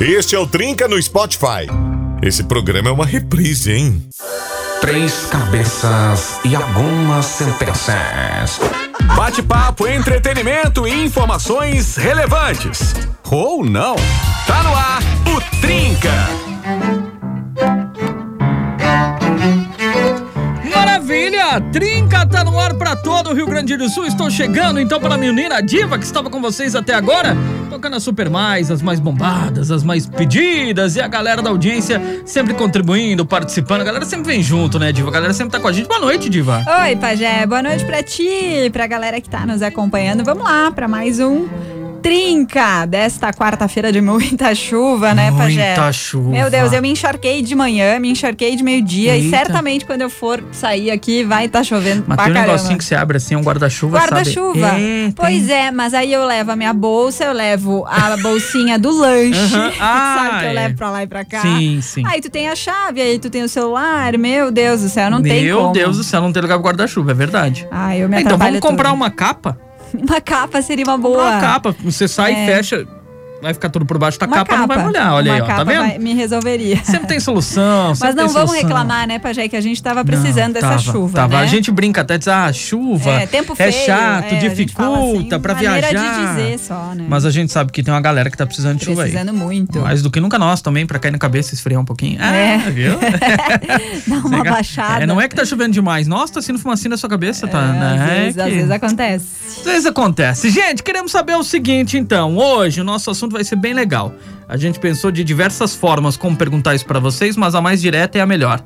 Este é o Trinca no Spotify. Esse programa é uma reprise, hein? Três cabeças e algumas sentenças. Bate-papo, entretenimento e informações relevantes. Ou não. Tá no ar o Trinca. Maravilha! Trinca tá no ar pra todo o Rio Grande do Sul. Estou chegando então pela menina diva que estava com vocês até agora, tocando as super mais, as mais bombadas, as mais pedidas e a galera da audiência sempre contribuindo, participando. A galera sempre vem junto, né, diva? A galera sempre tá com a gente. Boa noite, diva. Oi, Pajé. Boa noite pra ti, pra galera que tá nos acompanhando. Vamos lá pra mais um Trinca desta quarta-feira de muita chuva, né, Pajé? Muita chuva. Meu Deus, eu me encharquei de manhã, me encharquei de meio-dia e certamente quando eu for sair aqui vai estar chovendo Mas pra tem um caramba. negocinho que você abre assim, um guarda-chuva? Guarda-chuva. É, pois tem. é, mas aí eu levo a minha bolsa, eu levo a bolsinha do lanche. Aham. Ah, sabe que eu é. levo pra lá e pra cá. Sim, sim. Aí tu tem a chave, aí tu tem o celular. Meu Deus do céu, não tem Meu como. Deus do céu, não tem lugar pro guarda-chuva, é verdade. Ah, eu me então vamos comprar tudo. uma capa? Uma capa seria uma boa. Uma capa. Você sai É. e fecha, vai ficar tudo por baixo da Uma capa, não vai molhar. Olha aí, ó, tá capa vendo? vai- me resolveria. Sempre tem solução. Mas sempre não tem vamos solução. reclamar, né, Pajé, que a gente tava precisando Não, dessa tava, chuva, tava. né? A gente brinca até diz, ah, chuva É, tempo é feio, chato, é, gente fala dificulta assim, pra maneira de viajar. dizer só, né? Mas a gente sabe que tem uma galera que tá precisando de chuva aí. Precisando muito. Mais do que nunca nós também, pra cair na cabeça e esfriar um pouquinho. Ah, É. viu? Dá uma baixada. É, não é que tá chovendo demais. Nossa, tá sendo fumacinha na sua cabeça, tá? É, né? às, vezes, É às que- vezes acontece. Às vezes acontece. Gente, queremos saber o seguinte, então. Hoje o nosso assunto vai ser bem legal. A gente pensou de diversas formas como perguntar isso pra vocês, mas a mais direta é a melhor.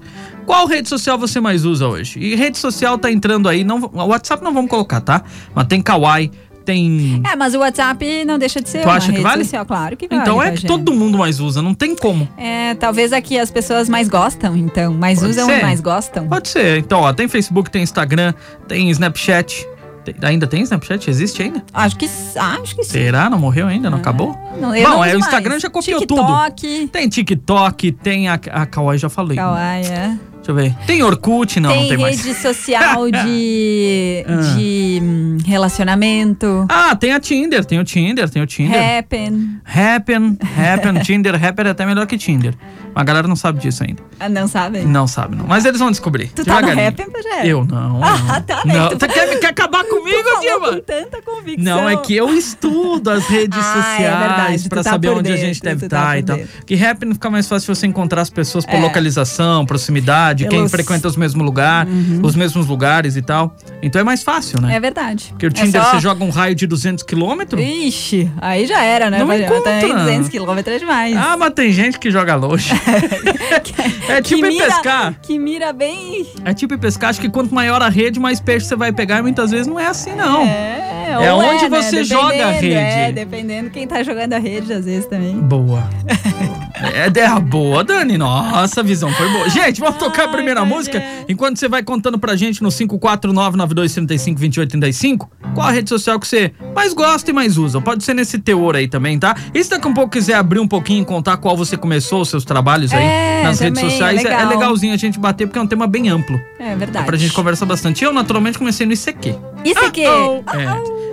Qual rede social você mais usa hoje? E rede social tá entrando aí, não, o WhatsApp não vamos colocar, tá? Mas tem Kawaii, tem É, mas o WhatsApp não deixa de ser Tu uma acha que rede vale? social, claro que vale. Então é que Pajé. todo mundo mais usa, não tem como. É, talvez aqui as pessoas mais gostam, então. Mais Pode usam ser. e mais gostam. Pode ser. Então, ó, tem Facebook, tem Instagram, tem Snapchat. Tem- ainda tem Snapchat? Existe ainda? Acho que, ah, acho que sim. Será? Não morreu ainda? Não acabou? Não, eu Bom, não é, o mais. Instagram já copiou TikTok, Tem TikTok, tem a, a Kawaii, já falei. Kawaii, é. Deixa eu ver. Tem Orkut? Não, tem, não tem mais. rede social de, Ah. de hum, relacionamento. Ah, tem a Tinder, tem o Tinder, tem o Tinder. Happen. Happen, Happen, Tinder, Happen é até melhor que Tinder. Mas a galera não sabe disso ainda. Ah, não sabe? Não sabe, não. Mas eles vão descobrir. Tu tá no. Happn, Pajé? Eu não. Ah, não. tá, né? Não. Tu- quer, quer acabar comigo, Diva? com tanta convicção. Não, é que eu estudo as redes Ah, é sociais tu pra tá saber onde a dentro, gente deve tu tá estar por e tal. Que Happn fica mais fácil você encontrar as pessoas por É. localização, proximidade, quem Pelos- frequenta os mesmos lugares, os mesmos lugares e tal. Então é mais fácil, né? É verdade. Porque o É Tinder só- você joga um raio de 200 quilômetros. Ixi, aí já era, né? Não Pajé? encontra. Também 200 quilômetros é demais. Ah, mas tem gente que joga longe. é tipo que ir mira, pescar. Que mira bem. É tipo pescar. Acho que quanto maior a rede, mais peixe você vai pegar. E muitas vezes não é assim, não. É, É onde né? você joga a rede. É, dependendo quem tá jogando a rede, às vezes também. Boa. É, é a boa, Dani. Nossa, a visão foi boa. Gente, vamos tocar a Ai, primeira Pajé. música. Enquanto você vai contando pra gente no 549-9235-2835, qual a rede social que você mais gosta e mais usa. Pode ser nesse teor aí também, tá? E se daqui a um pouco quiser abrir um pouquinho e contar qual você começou os seus trabalhos aí É, nas redes também, é sociais, é, é legal. legalzinho a gente bater, porque é um tema bem amplo. É verdade. Pra gente conversar bastante. Eu, naturalmente, comecei no ICQ. Isso aqui. É,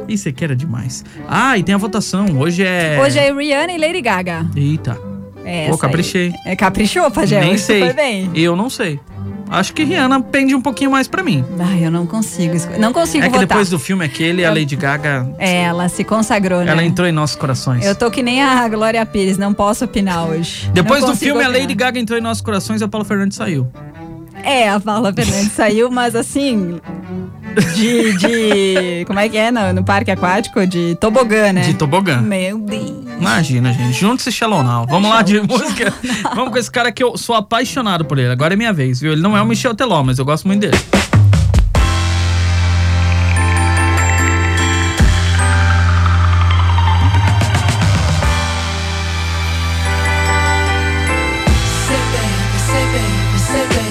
ICQ era demais. Ah, e tem a votação. Hoje é... Hoje é Rihanna e Lady Gaga. Eita. É Pô, essa aí. caprichei. É, caprichou, Pajé? Nem sei. Foi bem. Eu não sei. Acho que Rihanna pende um pouquinho mais pra mim. Ai, eu não consigo. Não consigo é que votar. depois do filme aquele, a Lady Gaga, É, ela se consagrou, né? ela entrou em nossos corações. Eu tô que nem a Glória Pires, não posso opinar hoje. Depois Não do filme, a opinar. Lady Gaga entrou em nossos corações e a Paula Fernandes saiu. É, a Paula Fernandes saiu, mas assim. De. de como é que é no, no parque aquático? De tobogã, né? De tobogã. Meu Deus. Imagina, gente. Juntos e Shallow Now. Vamos lá de música. Vamos com esse cara que eu sou apaixonado por ele. Agora é minha vez, viu? Ele não é o Michel Teló, mas eu gosto muito dele. Say baby, say baby, say baby.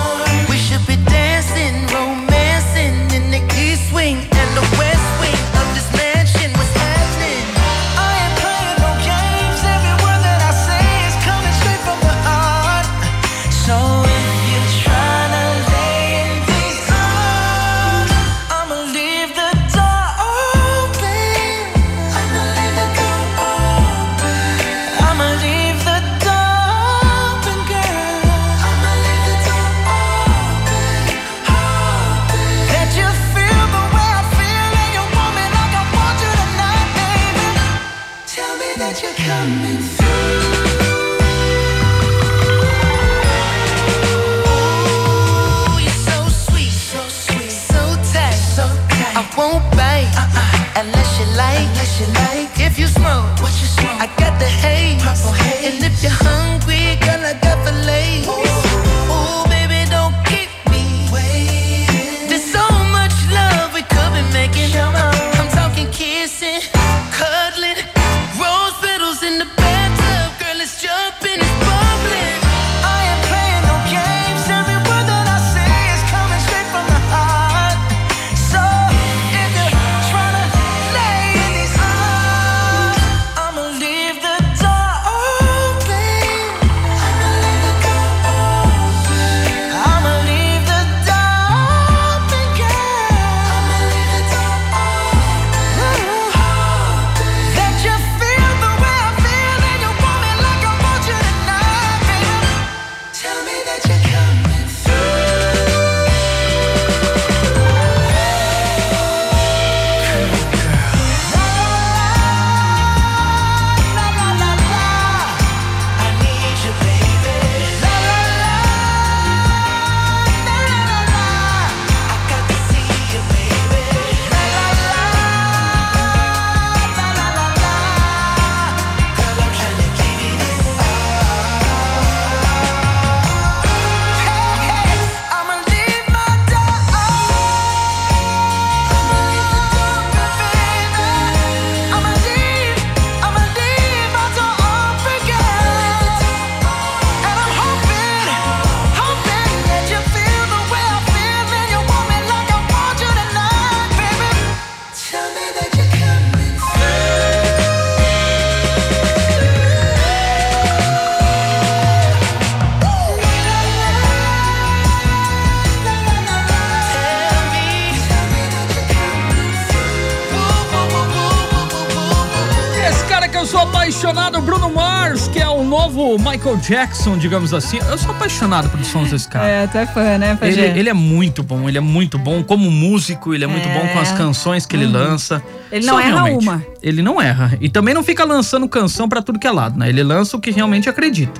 Apaixonado, Bruno Mars, que é o novo Michael Jackson, digamos assim. Eu sou apaixonado pelos sons desse cara. É, tu é fã, né, Ele, Pajé? ele é muito bom, ele é muito bom como músico, ele é muito É. bom com as canções que ele lança. Ele Só não erra realmente, uma. Ele não erra. E também não fica lançando canção pra tudo que é lado, né? Ele lança o que realmente acredita.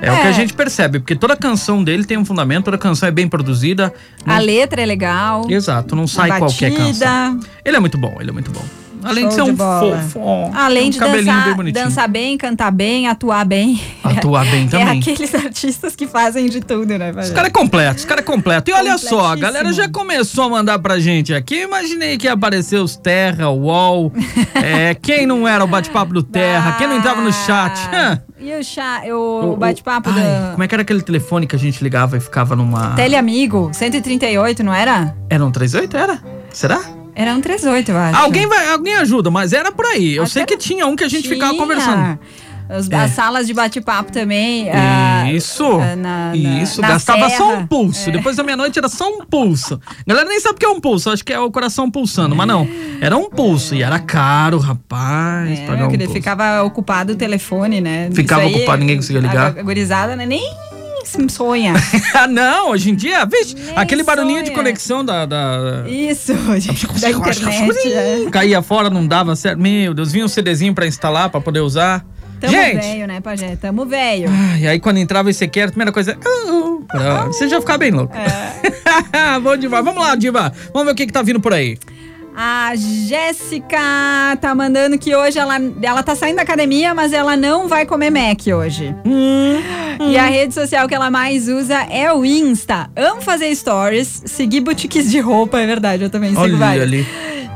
É, o que É. a gente percebe, porque toda canção dele tem um fundamento, toda canção é bem produzida. A Não- letra é legal. Exato, não sai a qualquer batida. canção. Ele é muito bom, ele é muito bom. Além de Show ser de um bola. fofo. ó, Além um de cabelinho bem dançar, dançar bem, cantar bem, atuar bem. Atuar bem É também. aqueles artistas que fazem de tudo, né, Pajé? Esse cara é completo, esse cara é completo. E olha só, a galera já começou a mandar pra gente aqui. Imaginei que ia aparecer os Terra, o UOL. é, quem não era o bate-papo do Terra, quem não entrava no chat. Hã? E o, chá, o, o bate-papo da Como é que era aquele telefone que a gente ligava e ficava numa. Teleamigo, 138, não era? Era um 38? Era? Será? Era um 38, eu acho. Alguém, vai, alguém ajuda, mas era por aí. Eu Acho sei que que tinha um que a gente ficava Tinha. conversando. Os- É. As salas de bate-papo também. ah, Isso, ah, na- na- isso, na gastava só serra. um pulso. Depois da meia-noite era só um pulso. A galera nem sabe o que é um pulso, acho que é o coração pulsando, mas não. Era um pulso e era caro, rapaz. É, pagar um que ele pulso. ficava ocupado o telefone, né? Ficava ocupado, ninguém conseguia ligar. A, gurizada né, nem sonha. ah, não, hoje em dia, vixe, aquele barulhinho de sonha. conexão da. da... Isso, da internet. é. Caía fora, não dava certo. Meu Deus, vinha um CDzinho pra instalar, pra poder usar. Tamo velho, né, Pajé? Tamo velho. E aí quando entrava esse aqui, a primeira coisa. "Ah, ah", Você já ficava bem louco. É. Bom demais. Vamos lá, Diva. Vamos ver o que, que tá vindo por aí. A Jéssica tá mandando que hoje ela, ela tá saindo da academia, mas ela não vai comer Mac hoje. E a rede social que ela mais usa é o Insta. Amo fazer stories, seguir boutiques de roupa, é verdade, eu também sigo Olha vários. ali.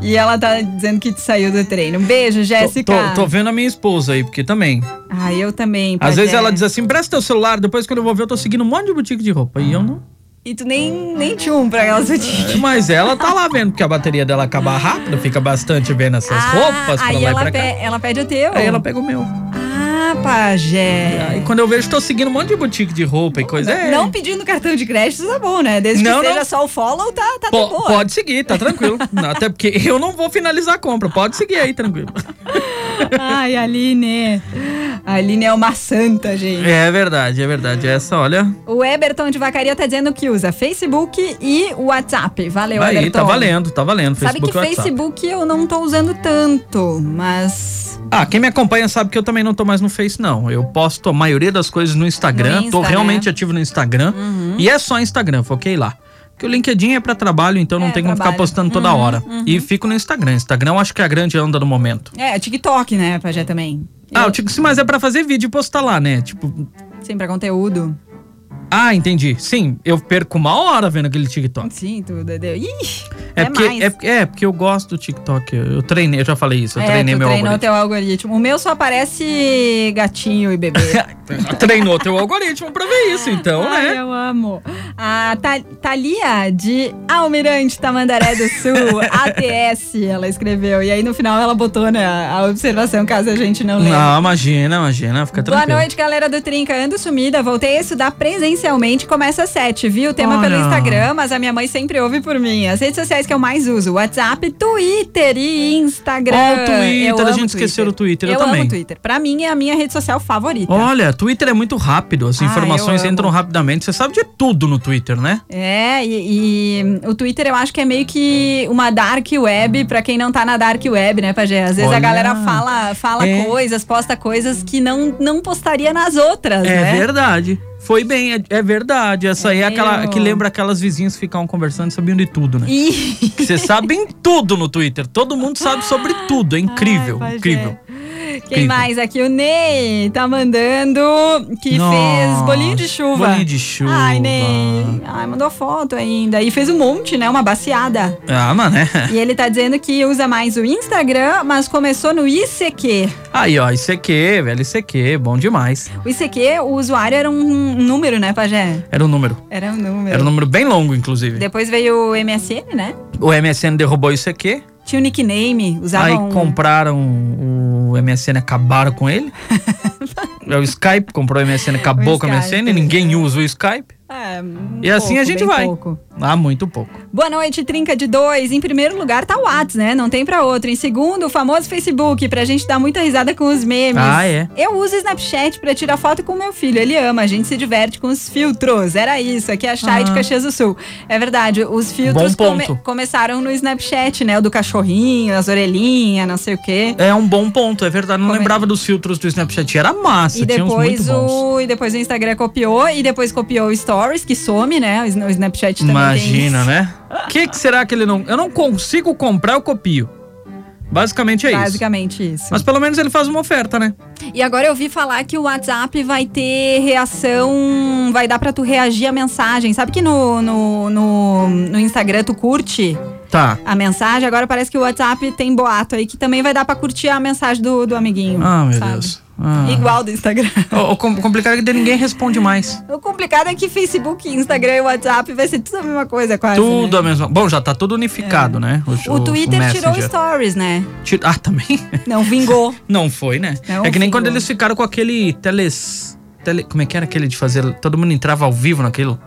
E ela tá dizendo que saiu do treino. Um beijo, Tô, Jéssica. tô- tô vendo a minha esposa aí, porque também. Ah, eu também. Às vezes ela diz assim: presta teu celular, depois quando eu vou ver, eu tô seguindo um monte de boutique de roupa. E eu não. E tu nem, nem tchum pra aquelas boutiques. Mas ela tá lá vendo, porque a bateria dela acaba rápido, fica bastante vendo essas roupas pra Ah, aí lá e ela, pra cá. pe- ela pede o teu. Aí ela pega o meu. Ah, pajé. Aí quando eu vejo, tô seguindo um monte de boutique de roupa e coisa. é. Não pedindo cartão de crédito tá bom, né? Desde Não, que seja não. só o follow, tá, tá boa. pode seguir, tá tranquilo. Não, Até porque eu não vou finalizar a compra. Pode seguir aí, tranquilo. Ai, Aline. A Aline é uma santa, gente. É verdade, é verdade. Essa, olha. O Eberton de Vacaria tá dizendo que usa Facebook e WhatsApp. Valeu, Aí, Eberton. tá valendo, tá valendo. Sabe Facebook que e WhatsApp. Facebook eu não tô usando tanto, mas Ah, quem me acompanha sabe que eu também não tô mais no Face, não. Eu posto a maioria das coisas no Instagram. No tô realmente né? ativo no Instagram. E é só Instagram, foquei lá. Porque o LinkedIn é pra trabalho, então não É, tem como ficar postando toda Uhum, hora. E fico no Instagram. Instagram eu acho que é a grande onda do momento. É, TikTok, né, Pajé, também. Ah, Eu- digo, sim, mas é pra fazer vídeo e postar lá, né? Tipo, Sim, pra conteúdo. Ah, entendi. Sim, eu perco uma hora vendo aquele TikTok. Sim, tudo. Ih, É, é, porque, é, é porque eu gosto do TikTok. Eu, treinei, eu já falei isso. Eu É, treinei meu treinou algoritmo. teu algoritmo. O meu só aparece gatinho e bebê. Treinou teu algoritmo pra ver isso, então, Ai, né? eu amo. A Tha- Thalia de Almirante Tamandaré do Sul, ATS, ela escreveu. E aí no final ela botou né, a observação, caso a gente não lembre. Não, imagina, imagina, fica Boa tranquilo. noite, galera do Trinca. Ando sumida, voltei a estudar presencialmente. Começa às 7, viu? O tema Olha. pelo Instagram, mas a minha mãe sempre ouve por mim. As redes sociais que eu mais uso: WhatsApp, Twitter e Instagram. Ó, o Twitter, Eu a gente esqueceu do Twitter, eu eu também. amo Twitter. Pra mim é a minha rede social favorita. Olha, Twitter é muito rápido, as Ah, informações entram rapidamente. Você sabe de tudo no Twitter, né? É, e, e o Twitter eu acho que é meio que uma dark web pra quem não tá na dark web, né, Pajé? Às vezes Olha. a galera fala, fala É. coisas, posta coisas que não, não postaria nas outras, É né? verdade. Foi bem, é, é verdade. Essa É aí é aquela meio- que lembra aquelas vizinhas que ficavam conversando e sabiam de tudo, né? E... Que Você sabem tudo no Twitter. Todo mundo sabe sobre tudo. É incrível, Ai, incrível. Quem mais aqui? O Ney tá mandando que Nossa, fez bolinho de chuva. bolinho de chuva. Ai, Ney. Ai, mandou foto ainda. E fez um monte, né? Uma baciada. Ah, mano, é. E ele tá dizendo que usa mais o Instagram, mas começou no ICQ. Aí, ó, ICQ, velho, ICQ, bom demais. O ICQ, o usuário era um número, né, Pajé? Era um número. Era um número. Era um número bem longo, inclusive. Depois veio o MSN, né? O MSN derrubou o ICQ. Tinha o nickname, usava Aí um... compraram o MSN, acabaram com ele. é o Skype, comprou o MSN, acabou O com o Skype. MSN, ninguém usa o Skype. É, um E assim pouco, a gente vai. pouco. Ah, muito pouco. Boa noite, Trinca de dois. Em primeiro lugar tá o Whats, né? Não tem pra outro. Em segundo, o famoso Facebook, pra gente dar muita risada com os memes. Ah, é? Eu uso o Snapchat pra tirar foto com meu filho. Ele ama, a gente se diverte com os filtros. Era isso, aqui é a Chay de Ah. Caxias do Sul. É verdade, os filtros ponto. começaram no Snapchat, né? O do cachorrinho, as orelhinhas, não sei o quê. É um bom ponto, é verdade. Não Como é? lembrava dos filtros do Snapchat. Era massa, E uns muito depois, o, e depois o Instagram copiou, e depois copiou o Stories, que some, né? O Sna- o Snapchat também Imagina, né? O que, que será que ele não. Eu não consigo comprar, eu copio. Basicamente é isso. Basicamente isso. Mas pelo menos ele faz uma oferta, né? E agora eu vi falar que o WhatsApp vai ter reação, vai dar pra tu reagir a mensagem. Sabe que no, no, no, no Instagram tu curte Tá. a mensagem? Agora parece que o WhatsApp tem boato aí que também vai dar pra curtir a mensagem do, do amiguinho. Ah, meu sabe? Deus. Ah. Igual do Instagram. O, o com- complicado é que ninguém responde mais. O complicado é que Facebook, Instagram e WhatsApp vai ser tudo a mesma coisa, quase. Tudo né? a mesma. Bom, já tá tudo unificado, né? O Twitter tirou Messenger. stories, né? Ah, também? Não vingou. Não foi, né? Não é que nem vingou. quando eles ficaram com aquele teles. Tele, como é que era aquele de fazer? Todo mundo entrava ao vivo naquilo.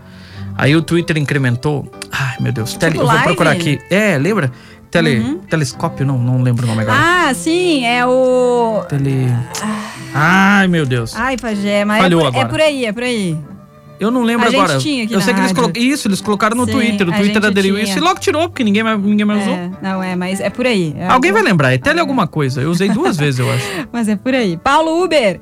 Aí o Twitter incrementou. Ai, meu Deus. Tele, eu vou live? procurar aqui. É, lembra? Tele, Telescópio, não, não lembro o nome agora. Ah, sim, é o. Tele. Ai, meu Deus. Ai, Pajé, mas é Falhou por, é agora. por aí, é por aí. Eu não lembro A gente agora. tinha aqui eu sei que eles colocaram. Isso, eles colocaram no Sim, Twitter. O Twitter gente aderiu tinha. isso e logo tirou, porque ninguém, mais- ninguém mais usou. É, não é, mas é por aí. É Alguém vai por- lembrar, é tele alguma coisa. Eu usei duas vezes, eu acho. Mas é por aí. Paulo Uber.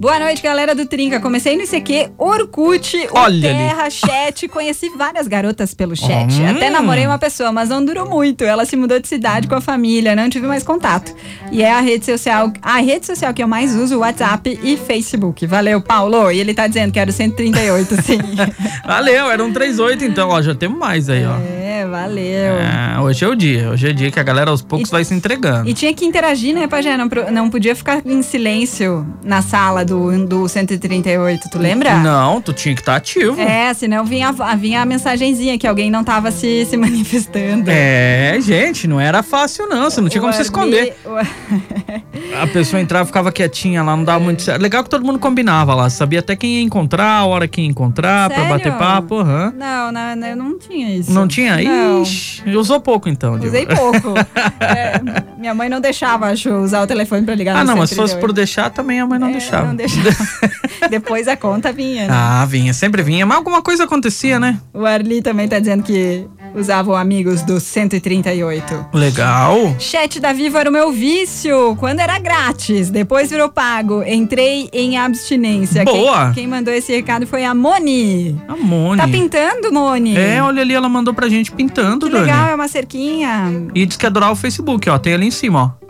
Boa noite, galera do Trinca. Comecei no ICQ, Orkut, o Olha ali. Terra, Chat. Conheci várias garotas pelo chat. Hum. Até namorei uma pessoa, mas não durou muito. Ela se mudou de cidade com a família, não tive mais contato. E é a rede social, a rede social que eu mais uso, WhatsApp e Facebook. Valeu, Paulo. E ele tá dizendo que era o 138, sim. Valeu, era um 38 então, ó. Já temos mais aí, ó. é, valeu. É, hoje é o dia. Hoje é o dia que a galera aos poucos E- vai se entregando. E tinha que interagir, né, Pajé? Não, não podia ficar em silêncio na sala do, do 138, tu lembra? Não, tu tinha que estar ativo. É, senão vinha, vinha a mensagenzinha que alguém não tava se, se manifestando. É, gente, não era fácil não, você não tinha O como se esconder. o- A pessoa entrava, ficava quietinha lá, não dava muito certo. Legal que todo mundo combinava lá, sabia até quem ia encontrar, a hora que ia encontrar, pra Sério? bater papo, aham. Não, não, eu não tinha isso. Não tinha? Não. Ixi, usou pouco então. Usei pouco. É, minha mãe não deixava, acho, usar o telefone pra ligar Ah, não, mas se fosse 138. por deixar, também a mãe não É, deixava. Não deixava. Depois a conta vinha, né? Ah, vinha, sempre vinha. Mas alguma coisa acontecia, né? O Arli também tá dizendo que Usava o Amigos do 138. Legal. Chat da Vivo era o meu vício, quando era grátis, depois virou pago. Entrei em abstinência. Boa. Quem, quem mandou esse recado foi a Moni. A Moni. Tá pintando, Moni? É, olha ali, ela mandou pra gente pintando, Que Dani. legal, é uma cerquinha. E diz que adorar o Facebook, ó. Tem ali em cima, ó.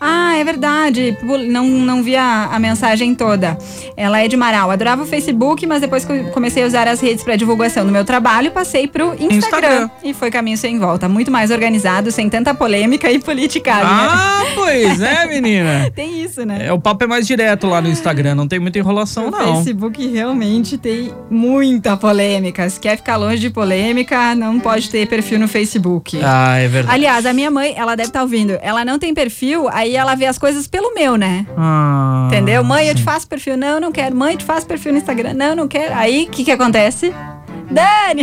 Ah, é verdade. Não, não vi a, a mensagem toda. Ela é de Marau. Adorava o Facebook, mas depois que comecei a usar as redes para divulgação do meu trabalho, passei pro Instagram. Instagram. E foi caminho sem volta. Muito mais organizado, sem tanta polêmica e politicagem. Ah, pois é, menina. Tem isso, né? É, o papo é mais direto lá no Instagram, não tem muita enrolação, O não. Facebook realmente tem muita polêmica. Se quer ficar longe de polêmica, não pode ter perfil no Facebook. Ah, é verdade. Aliás, a minha mãe, ela deve estar ouvindo. Ela não tem perfil, aí ela vê as coisas pelo meu, né? Ah, Entendeu? Mãe, eu te faço perfil. Não, não quero. Mãe, eu te faço perfil no Instagram. Não, não quero. Aí, o que que acontece? Dani!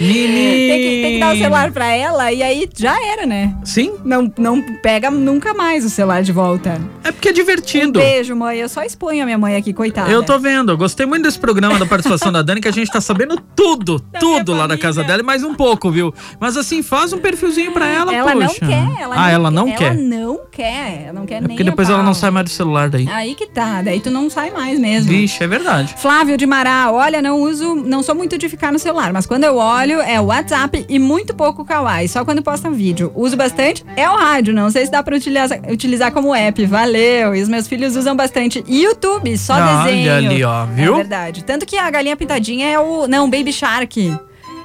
Menina. tem, que, tem que dar o celular pra ela e aí já era, né? Sim, Não, não pega nunca mais o celular de volta. é porque é divertido. Beijo, mãe. Eu só exponho a minha mãe aqui, coitada. Eu tô vendo, eu gostei muito desse programa da participação da Dani, que a gente tá sabendo tudo, Da tudo lá da casa dela e mais um pouco, viu? Mas assim, faz um perfilzinho pra ela, Ela não poxa. quer. Ela ah, ela não ela quer. não quer. Ela não quer É nem porque depois ela não sai mais do celular daí. Aí que tá. Daí tu não sai mais mesmo. Vixe, é verdade. Flávio de Mará, olha, não uso, não sou muito de ficar no celular, mas quando eu olho é o WhatsApp e muito pouco Kawaii, só quando posta vídeo. Uso bastante é o rádio, não sei se dá pra utilizar, utilizar como app, valeu. E os meus filhos usam bastante YouTube, só Olha desenho. ali, ó, viu? É verdade. Tanto que a galinha pintadinha é o, não, Baby Shark.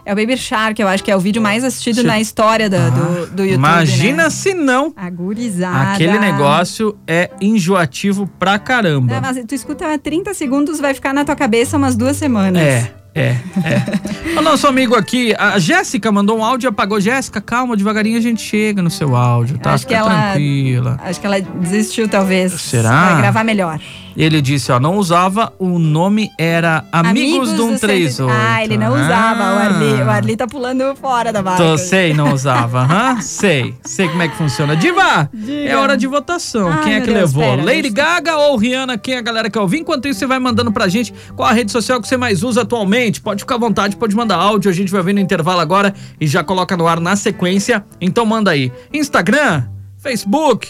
É o Baby Shark, eu acho que é o vídeo mais assistido na história do, do, do YouTube, Imagina né? se não. Agorizada. Aquele negócio é enjoativo pra caramba. É, mas tu escuta 30 segundos, vai ficar na tua cabeça umas duas semanas. É, é, é. o nosso amigo aqui, a Jéssica mandou um áudio e apagou. Jéssica, calma, devagarinho a gente chega no seu áudio, tá? Acho que Fica ela- tranquila. Acho que ela desistiu, talvez. Será? Vai gravar melhor. Ele disse, ó, não usava, o nome era Amigos, um do 38. 100. Ah, ele não usava. O Arli, o Arli tá pulando fora da barca. Tô, sei, não usava. Aham, sei. Sei como é que funciona. Diva, Diga. é hora de votação. Ai, quem é que Deus, levou? pera, Lady Gaga ou Rihanna? Quem é a galera que ouvir? Enquanto isso, você vai mandando pra gente qual a rede social que você mais usa atualmente. Pode ficar à vontade, pode mandar áudio. A gente vai ver no intervalo agora e já coloca no ar na sequência. Então manda aí. Instagram, Facebook,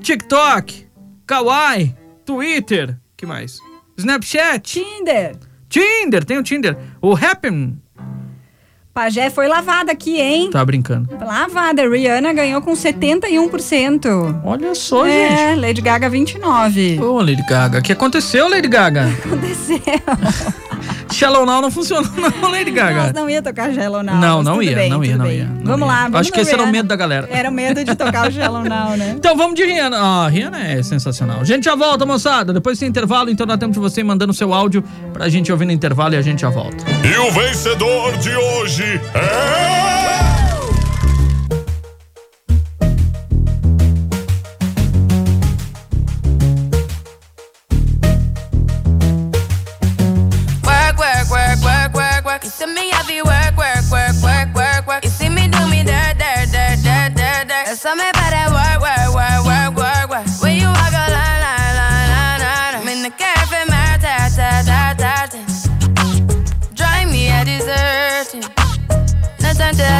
TikTok, Kawaii, Twitter, que mais? Snapchat, Tinder. Tinder, tem o Tinder. O Happn, Pajé foi lavada aqui, hein? tá brincando. Lavada. Rihanna ganhou com 71%. Olha só, gente. É, Lady Gaga 29%. Ô, Lady Gaga, o que aconteceu, Lady Gaga? Aconteceu. Shallow Now não funcionou, não, Lady Gaga. Nós não ia tocar Shallow Now. Não, não ia, bem, não ia, não bem. ia. não Vamos ia. lá, vamos Acho que esse era o Rihanna. medo da galera. Era o medo de tocar o Shallow Now, né? Então vamos de Rihanna. Ah, Rihanna é sensacional. A gente já volta, moçada. Depois desse intervalo, então dá tempo de você ir mandando seu áudio pra gente ouvir no intervalo e a gente já volta. E o vencedor de hoje é.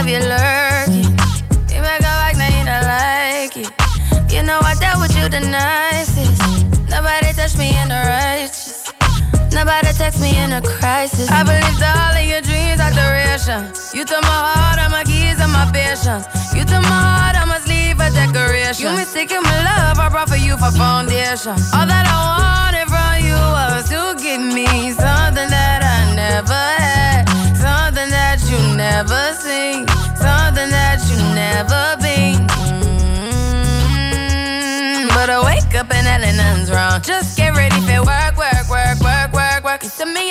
To you lurking. You make a like, now you don't like it. You know I dealt with you the nicest. Nobody touched me in the righteous. Nobody text me in a crisis. I believed all of your dreams are duration. You took my heart, all my keys, and my patience. You took my heart, I must leave a decoration. You mistaken my love, I brought for you for foundation. All that I wanted you was to give me something that I never had, something that you never seen, something that you never been. Mm, But I wake up and nothing's wrong. Just get ready for work, work, work, work, work, work. You see me,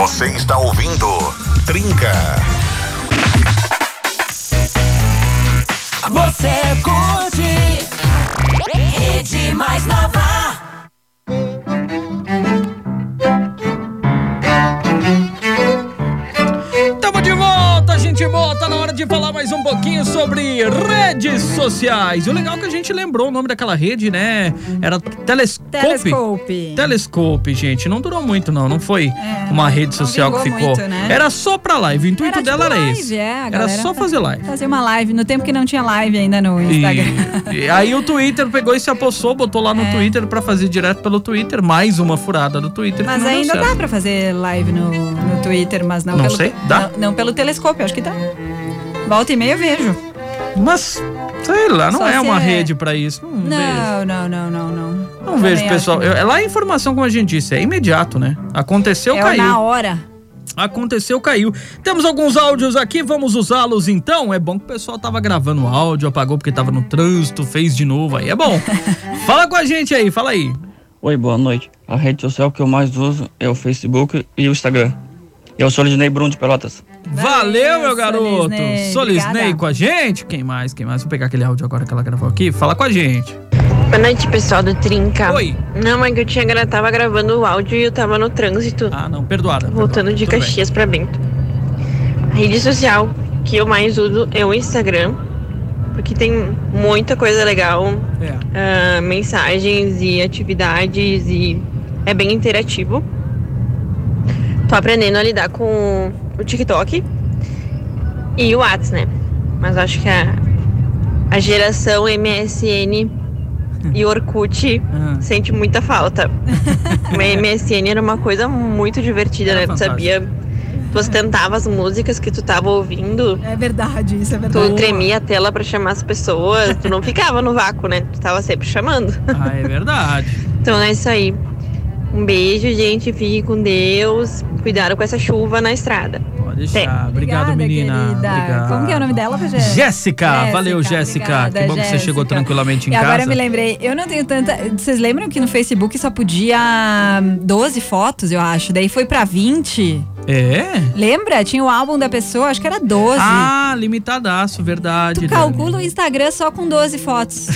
Você está ouvindo Trinca. Você curte Rede Mais Nova. De falar mais um pouquinho sobre redes sociais. O legal é que a gente lembrou o nome daquela rede, né? Era Telescope. Telescope. Telescope, gente. Não durou muito, não. Não foi É, uma rede social que ficou. muito, né? Era só pra live. O intuito Era dela tipo era esse. é, era só fa- fazer live. Fazer uma live, no tempo que não tinha live ainda no Instagram. E, e aí o Twitter pegou e se apossou, botou lá no É. Twitter pra fazer direto pelo Twitter. Mais uma furada do Twitter. Mas ainda dá pra fazer live no, no Twitter, mas não, Não pelo. sei, dá? Não, não pelo telescópio, acho que dá. Volta e meia eu vejo. Mas, sei lá, não Só é uma é- rede pra isso. Não, vejo. Não, não, não, não, não. Não vejo, pessoal. Eu- lá a informação, como a gente disse, é imediato, né? Aconteceu, É caiu. na hora. Aconteceu, caiu. Temos alguns áudios aqui, vamos usá-los então. É bom que o pessoal tava gravando o áudio, apagou porque tava no trânsito, fez de novo aí. É bom. fala com a gente aí, fala aí. Oi, boa noite. A rede social que eu mais uso é o Facebook e o Instagram. Eu sou Lidney Bruno de Pelotas. Valeu, meu garoto. Solisney, com a gente. Quem mais? Quem mais? Vou pegar aquele áudio agora que ela gravou aqui. Fala com a gente. Boa noite, pessoal do Trinca. Oi. Não, é que eu tinha, gra- tava gravando o áudio e eu tava no trânsito. Ah, não, perdoada. Voltando de Tudo bem. Caxias pra Bento. A rede social que eu mais uso é o Instagram, porque tem muita coisa legal, É. ah, mensagens e atividades e é bem interativo. Tô aprendendo a lidar com o TikTok e o Whats, né? Mas acho que a, a geração MSN e Orkut Ah. sente muita falta. MSN era uma coisa muito divertida, Era né? Tu fantástico. sabia, tu ostentava as músicas que tu tava ouvindo, É verdade, isso é tu verdade. tremia a tela pra chamar as pessoas, tu não ficava no vácuo, né? Tu tava sempre chamando. Ah, é verdade. Então é isso aí. Um beijo, gente. Fique com Deus. Cuidado com essa chuva na estrada. Pode deixar. Obrigado, Obrigada, menina. querida. Obrigado. Como que é o nome dela, Pajé? Jéssica. Valeu, Jéssica. obrigada, Que bom que você chegou Jéssica. tranquilamente em e casa. agora eu me lembrei, eu não tenho tanta. Vocês lembram que no Facebook só podia hum, 12 fotos, eu acho? Daí foi pra 20. É? Lembra? Tinha o álbum da pessoa, acho que era 12. Ah, limitadaço, verdade. tu Dani. calcula o Instagram só com 12 fotos.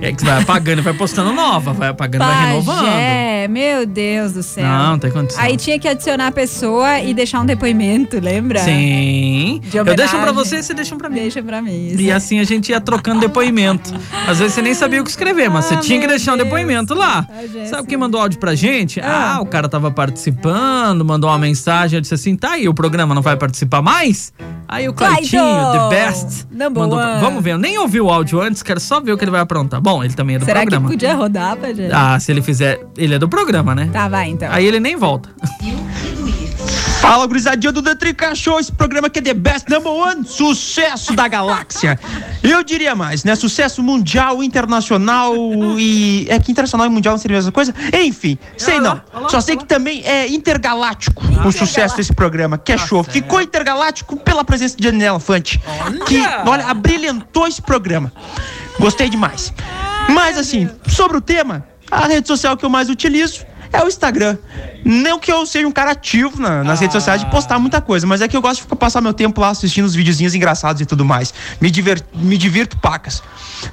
É que você vai apagando e vai postando nova, vai apagando e vai renovando. Pajé, meu Deus do céu. Não, não tem condição. Aí tinha que adicionar a pessoa e deixar um depoimento, lembra? Sim. De Eu deixo um pra você, você deixa um pra mim. Deixa pra mim. isso. E assim a gente ia trocando depoimento. Às vezes você nem sabia o que escrever, mas Ah, você tinha que meu deixar um Deus. depoimento lá. Ah, Jéssica. Sabe quem mandou áudio pra gente? Ah. Ah. o cara tava participando, mandou uma mensagem, eu disse assim: tá aí, o programa não vai participar mais? Aí o Claitinho, Claiton! The Best, Number mandou. one. Vamos ver, eu nem ouvi o áudio antes, quero só ver o que ele vai aprontar. Bom, ele também é do Será programa. que podia rodar, Pajé? Ah, se ele fizer. Ele é do programa, né? Tá, vai então. Aí ele nem volta. Fala, gurizadinha do Detrica Show, esse programa que é the best, number one, sucesso da galáxia. Eu diria mais, né? Sucesso mundial, internacional e... É que internacional e mundial não seria a mesma coisa? Enfim, sei não. Só sei que também é intergaláctico o sucesso desse programa, que é show. Ficou intergaláctico pela presença de Daniela Fante, que, olha, abrilhantou esse programa. Gostei demais. Mas assim, sobre o tema, a rede social que eu mais utilizo é o Instagram. Não que eu seja um cara ativo na- nas redes sociais de postar muita coisa, mas é que eu gosto de ficar- passar meu tempo lá assistindo os videozinhos engraçados e tudo mais. Me, diver, me divirto pacas.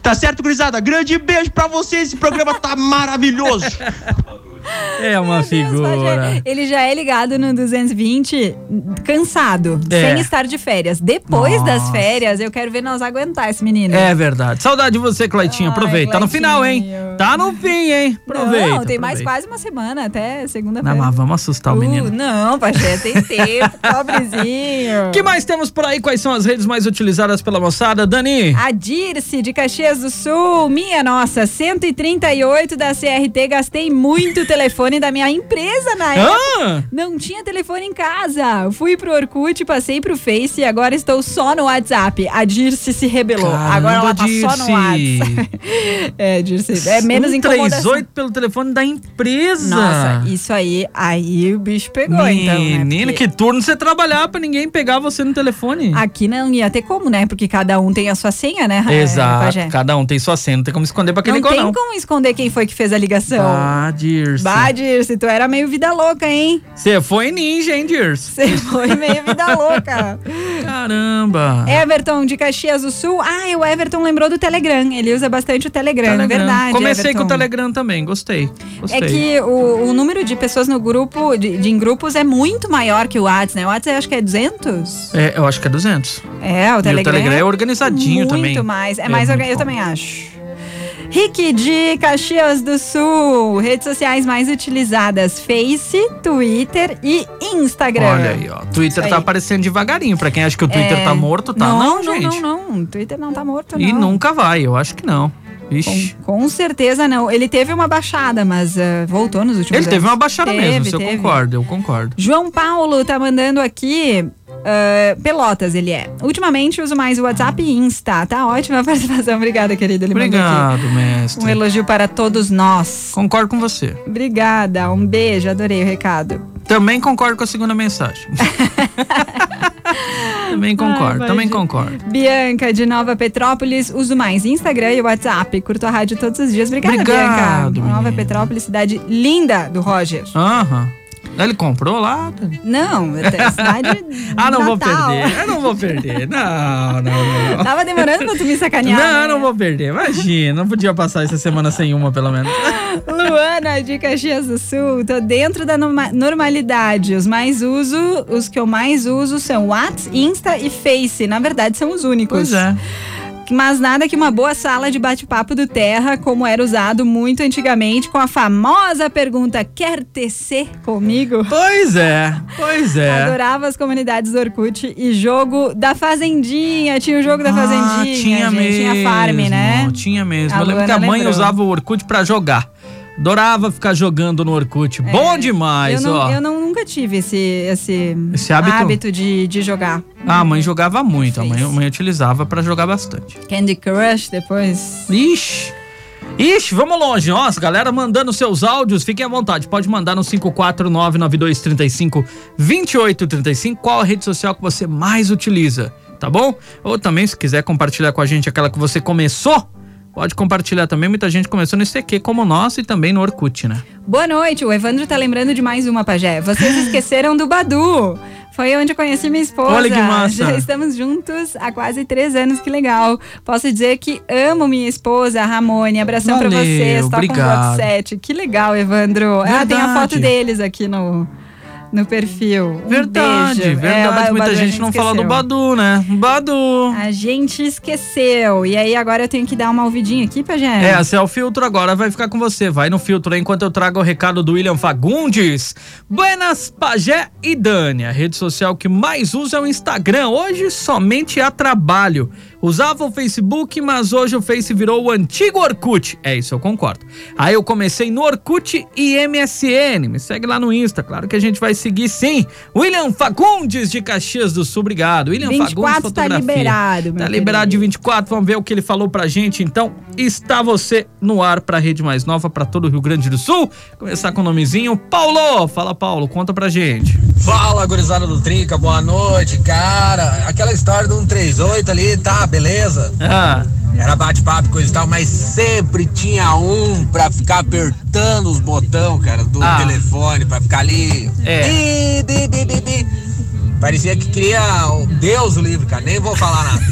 Tá certo, gurizada? Grande beijo pra vocês. Esse programa tá maravilhoso. É uma figura. Ele já é ligado no 220 cansado, É. sem estar de férias. Depois das férias, eu quero ver nós aguentar esse menino. É verdade. Saudade de você, Claitinho. Aproveita. Tá no final, hein? Tá no fim, hein? Aproveita. Não, tem mais aproveita. quase uma semana, até segunda-feira. Não, mas vamos assustar o Uh, menino. não, Pajé, tem tempo, pobrezinho. O que mais temos por aí? Quais são as redes mais utilizadas pela moçada, Dani? A Dirce, de Caxias do Sul, minha nossa, 138 da CRT, gastei muito telefone da minha empresa na época. Ah! Não tinha telefone em casa. Fui pro Orkut, passei pro Face e agora estou só no WhatsApp. A Dirce se rebelou. Caramba, agora ela tá só no Dirce. WhatsApp. é, Dirce, é menos incomodação. 138 pelo telefone da empresa. Nossa, isso aí, aí o bicho pegou, então, né? Porque que turno você trabalhar pra ninguém pegar você no telefone? Aqui não ia ter como, né? Porque cada um tem a sua senha, né? Exato. Pajé? Cada um tem sua senha, não tem como esconder pra quem Não ligou, tem não. como esconder quem foi que fez a ligação. Ah, Dirce. Bah, Dirce, tu era meio vida louca, hein? Você foi ninja, hein, Dirce? Você foi meio vida louca. Caramba. Everton, de Caxias do Sul. Ah, o Everton lembrou do Telegram. Ele usa bastante o Telegram, Telegram. verdade. Comecei Everton. com o Telegram também, gostei. gostei. É que o, o número de pessoas no grupo, de, de em grupos, é muito maior que o WhatsApp, né? O WhatsApp eu acho que é 200. É, eu acho que é 200. É, o E Telegram. o Telegram é organizadinho muito também. mais. É, É mais muito orga... Eu também acho. Rick de Caxias do Sul. Redes sociais mais utilizadas: Face, Twitter e Instagram. Olha aí, ó. Twitter tá aparecendo devagarinho. Pra quem acha que o Twitter É. tá morto, tá? Não, Não, não, gente. não, não. O Twitter não tá morto, não. E nunca vai, eu acho que não. Ixi. Com certeza não. Ele teve uma baixada, mas ah, voltou nos últimos Ele teve anos. uma baixada mesmo, Teve, eu teve. concordo, eu concordo. João Paulo tá mandando aqui. Ah, Pelotas, ele é. Ultimamente uso mais o WhatsApp e Insta. Tá ótima a participação. Obrigada. Ele mandou Obrigado, mestre. Um elogio para todos nós. Concordo com você. Obrigada. Um beijo. Adorei o recado. Também concordo com a segunda mensagem. também concordo, Ai, também concordo. Bianca, de Nova Petrópolis, uso mais Instagram e WhatsApp. Curto a rádio todos os dias. Obrigada, Obrigado, Bianca. Nova Petrópolis, cidade linda do Roger. Aham. Ele comprou lá? Não, cidade. Ah, não vou Natal. perder. Eu não vou perder. Não, não, não. Tava demorando pra tu me sacanear. Não, né? eu não vou perder. Imagina, não podia passar essa semana sem uma, pelo menos. Luana de Caxias do Sul, tô dentro da norma- normalidade. Os mais uso, os que eu mais uso são WhatsApp, Insta e Face. Na verdade, são os únicos. Pois é. Mas nada que uma boa sala de bate-papo do Terra, como era usado muito antigamente, com a famosa pergunta: quer tecer comigo? Pois é, pois é. Adorava as comunidades do Orkut e jogo da Fazendinha. Tinha o jogo da Ah, Fazendinha. tinha gente. mesmo. Tinha farm, né? Tinha mesmo. A eu lembro que a mãe lembrou. usava o Orkut pra jogar. Adorava ficar jogando no Orkut. Bom demais, É. eu não, ó. eu não, nunca tive esse, esse, Esse hábito? de, de jogar. Ah, a mãe jogava muito. A mãe, a mãe utilizava pra jogar bastante. Candy Crush depois. Ixi. Ixi, vamos longe. Nossa, galera mandando seus áudios, fiquem à vontade. Pode mandar no 54992352835 qual a rede social que você mais utiliza, tá bom? Ou também, se quiser compartilhar com a gente aquela que você começou, pode compartilhar também. Muita gente começou no ICQ como nós e também no Orkut, né? Boa noite, o Evandro tá lembrando de mais uma, Pajé. Vocês esqueceram do Badu. Foi onde eu conheci minha esposa. Olha que massa. Já estamos juntos há quase três anos, que legal. Posso dizer que amo minha esposa, Ramone. Abração pra Valeu, vocês. Toca um obrigado. bloco 7. Que legal, Evandro. Ah, tem a Verdade. foto deles aqui no, no perfil. Um Verdade, beijo. verdade. É, o Muita gente não fala do esqueceu. Badu, né? Badu. A gente esqueceu. E aí agora eu tenho que dar uma ouvidinha aqui, Pajé? É, esse é o filtro agora, vai ficar com você. Vai no filtro aí enquanto eu trago o recado do William Fagundes. Buenas, Pajé e Dani. A rede social que mais usa é o Instagram. Hoje somente a trabalho. Usava o Facebook, mas hoje o Face virou o antigo Orkut. É isso, eu concordo. Aí eu comecei no Orkut e MSN. Me segue lá no Insta, claro que a gente vai seguir sim. William Fagundes de Caxias do Sul, obrigado. William 24 Fagundes, tá fotografia. liberado, meu Tá liberado de 24, vamos ver o que ele falou pra gente. Então, está você no ar pra rede mais nova, pra todo o Rio Grande do Sul. Começar com o nomezinho. Paulo, fala Paulo, conta pra gente. Fala, gurizada do Trinca, boa noite, cara. Aquela história do 138 ali, tá, beleza? Ah. Era bate-papo e coisa e tal, mas sempre tinha um pra ficar apertando os botão, cara, do Ah. telefone, pra ficar ali. É. Bi, bi, bi. Parecia que queria o Deus o livre, cara, nem vou falar nada.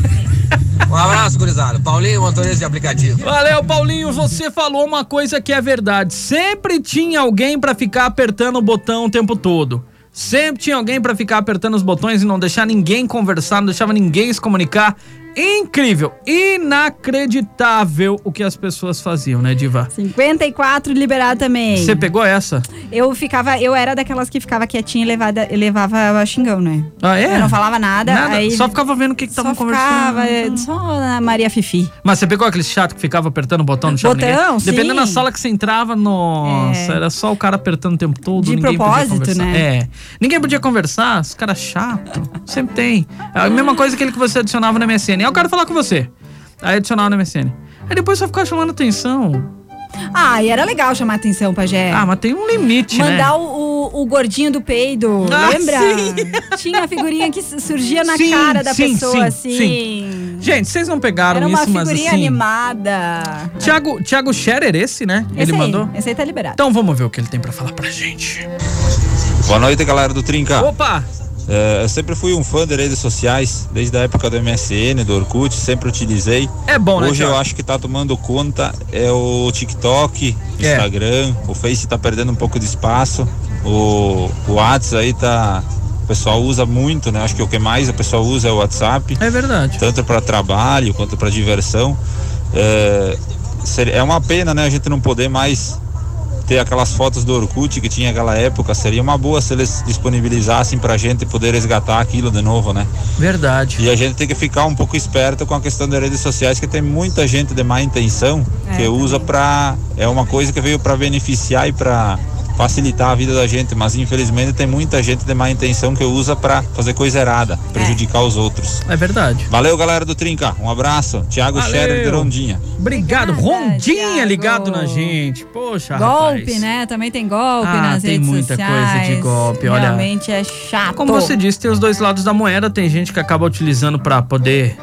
Um abraço, gurizada. Paulinho, motorista de aplicativo. Valeu, Paulinho. Você falou uma coisa que é verdade. Sempre tinha alguém pra ficar apertando o botão o tempo todo. Sempre tinha alguém pra ficar apertando os botões e não deixar ninguém conversar, não deixava ninguém se comunicar. Incrível, inacreditável o que as pessoas faziam, né, Diva? 54 liberado também. Você pegou essa? Eu ficava, eu era daquelas que ficava quietinha e levava, e levava xingão, né? Ah, é? Eu não falava nada, Nada, aí só ficava vendo o que estavam ficava, conversando. é, só na Maria Fifi. Mas você pegou aquele chato que ficava apertando o botão no chão? Botão, sim. Dependendo da sala que você entrava, nossa, É. era só o cara apertando o tempo todo. De propósito, né? É. Ninguém podia conversar, os caras chato. Sempre tem. É a mesma coisa que aquele que você adicionava no MSN. Aí eu quero falar com você. Aí adicionava no MSN. Aí depois só ficava chamando atenção. Ah, e era legal chamar atenção, Pajé. Ah, mas tem um limite, né? Mandar o, o, o gordinho do peido, Ah, lembra? sim. Tinha a figurinha que surgia na Sim, cara da sim, pessoa, sim, assim. sim. Gente, vocês não pegaram Era uma isso, mas figurinha assim... animada. Tiago, Tiago Scherer, esse, né? Esse ele aí, mandou? Esse aí tá liberado. Então vamos ver o que ele tem pra falar pra gente. Boa noite, galera do Trinca. Opa! É, eu sempre fui um fã de redes sociais, desde a época do MSN, do Orkut, sempre utilizei. É bom, né, Hoje eu acho que tá tomando conta é o TikTok, É. Instagram, o Face tá perdendo um pouco de espaço, o, o WhatsApp aí tá. O pessoal usa muito, né? Acho que o que mais o pessoal usa é o WhatsApp. É verdade. Tanto para trabalho quanto para diversão. É, seria- é uma pena, né? A gente não poder mais ter aquelas fotos do Orkut que tinha aquela época. Seria uma boa se eles disponibilizassem pra gente poder resgatar aquilo de novo, né? Verdade. E a gente tem que ficar um pouco esperto com a questão das redes sociais, que tem muita gente de má intenção que usa pra. É uma coisa que veio pra beneficiar e pra facilitar a vida da gente, mas infelizmente tem muita gente de má intenção que usa pra fazer coisa errada, prejudicar os outros. É verdade. Valeu, galera do Trinca. Um abraço. Thiago Valeu. Scherer de Rondinha. Obrigado, Rondinha ligado na gente. Poxa, Golpe, rapaz. né? Também tem golpe Ah, nas tem redes muita sociais. coisa de golpe, olha. Realmente é chato. Como você disse, tem os dois lados da moeda. Tem gente que acaba utilizando pra poder,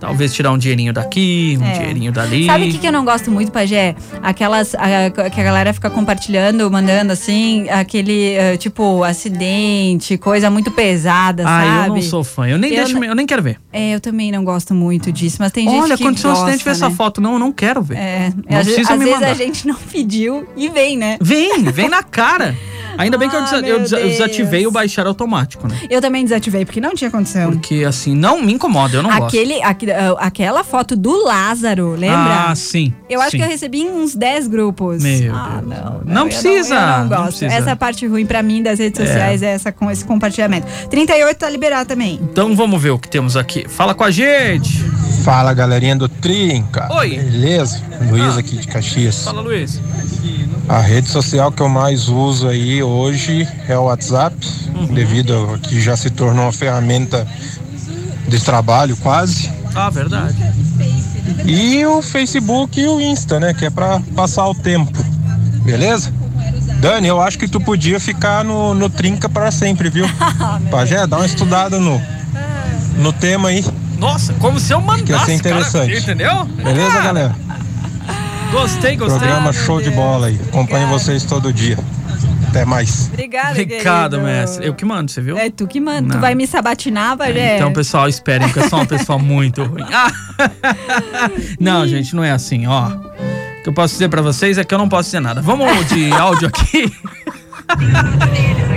talvez, tirar um dinheirinho daqui, um É. dinheirinho dali. Sabe o que, que eu não gosto muito, Pajé? Aquelas a- que a galera fica compartilhando, mandando assim, aquele eh, tipo acidente, coisa muito pesada, Ah, sabe? eu não sou fã. Eu nem, Eu deixo, eu nem quero ver. É, eu também não gosto muito disso, mas tem gente Olha, que aconteceu um acidente, vê essa né? foto. Não, eu não quero ver. É, Não às, precisa às me vezes mandar. a gente não pediu e vem, né? Vem, vem na cara. Ainda bem que eu, Ah, desa- meu eu desa- eu desativei Deus. o baixar automático, né? Eu também desativei, porque não tinha condição. Porque assim, não me incomoda, eu não gosto. Aquele, aque- ah, aquela foto do Lázaro, lembra? Ah, sim. Eu acho sim. que eu recebi em uns 10 grupos. Meu ah, Deus. não. Não eu precisa, eu não não gosto. precisa. Essa parte ruim pra mim das redes É. sociais, é essa com esse compartilhamento. 38 tá liberado também. Então vamos ver o que temos aqui. Fala com a gente. Fala galerinha do Trinca. Oi. Beleza? Luiz aqui de Caxias. Fala, Luiz. A rede social que eu mais uso aí hoje é o WhatsApp, Uhum. devido a que já se tornou uma ferramenta de trabalho quase. Ah, verdade. E o Facebook e o Insta, né? Que é pra passar o tempo. Beleza? Dani, eu acho que tu podia ficar no, no Trinca para sempre, viu? Pajé, dá uma estudada no, no tema aí. Nossa, como se eu mandasse, Que ia ser cara, interessante. entendeu? Beleza, galera? Gostei, gostei. Programa show de bola aí. Acompanho vocês todo dia. Até mais. Obrigada, Obrigado, querido. mestre. Eu que mando, você viu? É tu que manda. Tu Não. vai me sabatinar, Bagé? Então, pessoal, esperem que eu sou uma pessoa muito ruim. Ah! Não, gente, não é assim, ó. O que eu posso dizer pra vocês é que eu não posso dizer nada. Vamos de áudio aqui.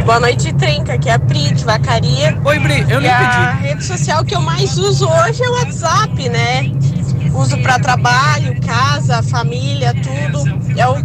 Boa noite, Trinca. Aqui é a Pri de Vacaria. Oi, Pri. Eu e nem a pedi. rede social que eu mais uso hoje é o WhatsApp, né? Uso para trabalho, casa, família, tudo. É o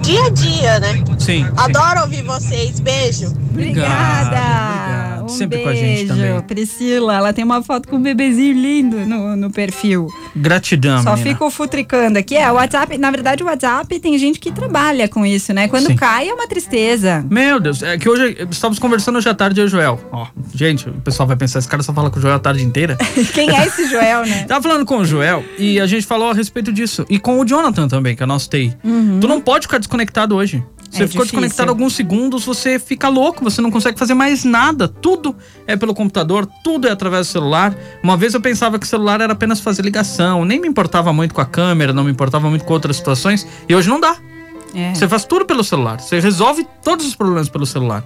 dia a dia, né? Sim. Adoro ouvir vocês. Beijo. Obrigada. Ligado sempre com a gente Beijo, também. Priscila, ela tem uma foto com um bebezinho lindo no, no perfil. Gratidão, Só menina. fico futricando aqui. É, o WhatsApp, na verdade, o WhatsApp tem gente que trabalha com isso, né? Quando Sim. cai é uma tristeza. Meu Deus, é que hoje estávamos conversando hoje à tarde eu e o Joel. Ó, gente, o pessoal vai pensar, esse cara só fala com o Joel a tarde inteira. Quem é esse Joel, né? Tava falando com o Joel e a gente falou a respeito disso. E com o Jonathan também, que é nosso TI. Uhum. Tu não pode ficar desconectado hoje. Você É ficou difícil. desconectado alguns segundos, você fica louco, você não consegue fazer mais nada. Tudo é pelo computador, tudo é através do celular. Uma vez eu pensava que o celular era apenas fazer ligação, nem me importava muito com a câmera, não me importava muito com outras situações. E hoje não dá. É. Você faz tudo pelo celular, você resolve todos os problemas pelo celular.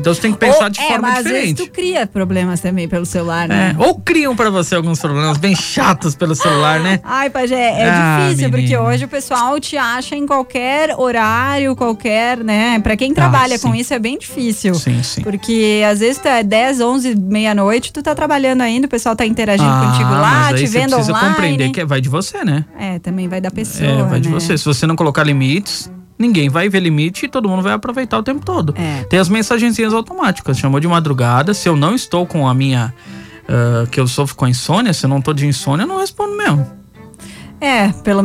Então você tem que pensar Ou- de é, forma mas às vezes diferente. tu cria problemas também pelo celular, né? É, ou criam pra você alguns problemas bem chatos pelo celular, né? Ai, Pajé, é Ah, difícil, porque menina. hoje o pessoal te acha em qualquer horário, qualquer, né? Pra quem trabalha Ah, com isso é bem difícil. Sim, sim. Porque às vezes tá 10, 11, meia-noite, tu tá trabalhando ainda, o pessoal tá interagindo contigo lá, Ah, mas aí te você vendo precisa online. compreender que vai de você, né? É, também vai da pessoa, é, vai de né? você. Se você não colocar limites, ninguém vai ver limite e todo mundo vai aproveitar o tempo todo. É. Tem as mensagenzinhas automáticas. Chamou de madrugada. Se eu não estou com a minha. ah, que eu sofro com a insônia, se eu não tô de insônia, eu não respondo mesmo. É, pelo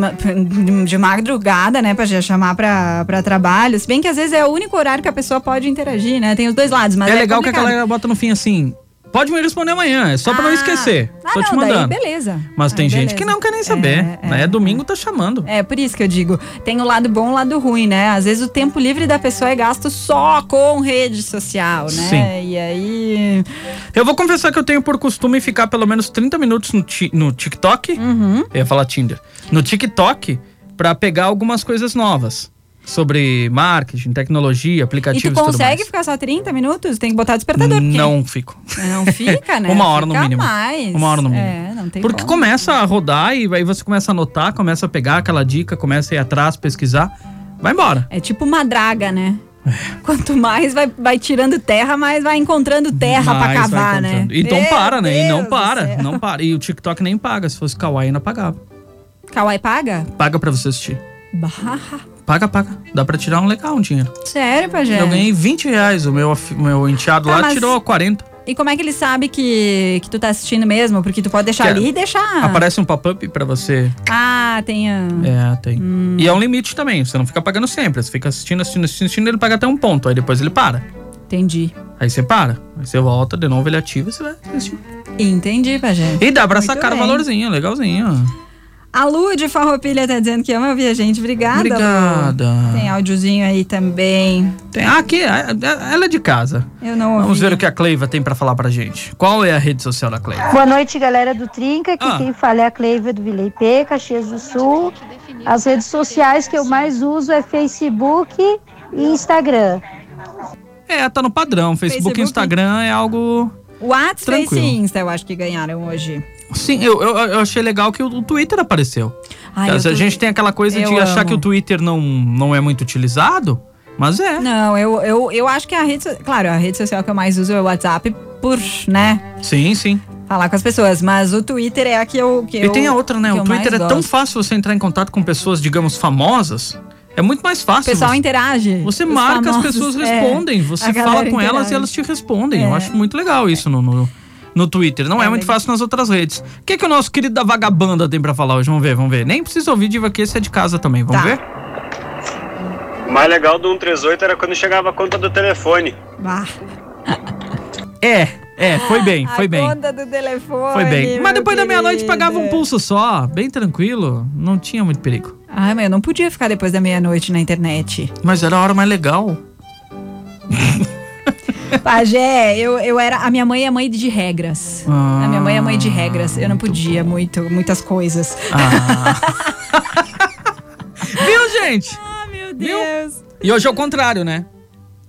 de- madrugada, né, pra já chamar pra, pra trabalho. Se bem que às vezes é o único horário que a pessoa pode interagir, né? Tem os dois lados, mas é é, legal que a complicado. galera bota no fim assim. Pode me responder amanhã, é só pra não esquecer. Ah, Tô te não, daí mandando. beleza. Mas Ah, tem gente beleza. que não quer nem saber. É, domingo tá chamando. É, por isso que eu digo, tem o lado bom e o lado ruim, né? Às vezes o tempo livre da pessoa é gasto só com rede social, né? Sim. E aí. Eu vou confessar que eu tenho por costume ficar pelo menos 30 minutos no, ti- no TikTok. Uhum. Eu ia falar Tinder. No TikTok, pra pegar algumas coisas novas. Sobre marketing, tecnologia, tu aplicativos e tudo consegue ficar só 30 minutos? Tem que botar despertador. porque- Não fico. Não fica, né? Uma hora no Fica mínimo. mais. Uma hora no mínimo. É, não tem Porque como. começa a rodar e aí você começa a anotar, começa a pegar aquela dica, começa a ir atrás, pesquisar. Vai embora. É tipo uma draga, né? Quanto mais vai, vai tirando terra, mais vai encontrando terra vai cavar, né? E não Meu para, né? E não Deus para. Não para. E o TikTok nem paga. Se fosse Kawaii, ainda pagava. Kawaii paga? Paga pra você assistir. Bah, Paga, paga. Dá pra tirar um legal um dinheiro. sério, Pajé? Eu ganhei 20 reais. O meu, meu enteado Tá, lá mas- tirou 40. E como é que ele sabe que, que tu tá assistindo mesmo? Porque tu pode deixar Que- ali e deixar. Aparece um pop-up pra você. Ah, tem a... É, tem. E é um limite também. Você não fica pagando sempre. Você fica assistindo, assistindo, assistindo, assistindo ele paga até um ponto. Aí depois ele para. Entendi. Aí você para. Aí você volta, de novo ele ativa e você vai assistir. Entendi, Pajé. E dá pra Muito sacar o valorzinho, legalzinho. A Lu de Farroupilha tá dizendo que ama ouvir a gente. Obrigada, Lu. Obrigada. Tem áudiozinho aí também. Tem, ah, aqui, a- a- ela é de casa. Eu não ouvi. Vamos ver o que a Cleiva tem pra falar pra gente. Qual é a rede social da Cleiva? Boa noite, galera do Trinca. Aqui Ah. quem fala é a Cleiva do Vila IP, Caxias do Sul. As redes sociais que eu mais uso é Facebook e Instagram. É, tá no padrão. Facebook, Facebook. e Instagram é algo. WhatsApp, Face e. Insta, eu acho que ganharam hoje. Sim, eu, eu, eu achei legal que o, o Twitter apareceu. Ai, a eu tô- gente tem aquela coisa de eu achar amo. que o Twitter não, não é muito utilizado, mas é. Não, eu, eu, eu acho que a rede... Claro, a rede social que eu mais uso é o WhatsApp por, né, Sim, sim. falar com as pessoas. Mas o Twitter é a que eu que E eu- tem a outra, né? O eu Twitter é mais tão gosto. fácil você entrar em contato com pessoas, digamos, famosas. É muito mais O fácil. pessoal você, interage. você marca, as famosos, pessoas é. respondem. A Você fala com elas interage. e elas te respondem. Eu É. acho muito legal isso no, no, no Twitter. Não é, muito fácil nas outras redes. O que, que o nosso querido da vagabanda tem pra falar hoje? Vamos ver, vamos ver. Nem precisa ouvir diva aqui, esse é de casa também. Vamos Tá. ver? O mais legal do 138 era quando chegava a conta do telefone. Bah. É, é, foi bem, foi a bem. conta do telefone. Foi bem. Mas depois da meia-noite querido. pagava um pulso só, bem tranquilo. Não tinha muito perigo. Ai, mas eu não podia ficar depois da meia-noite na internet. Mas era a hora mais legal. Pajé, eu, eu era. A minha mãe é mãe de regras. Ah. A minha mãe é mãe de regras. Eu não podia muito, muitas coisas. Viu, gente? Ah, meu Deus. E hoje é o contrário, né?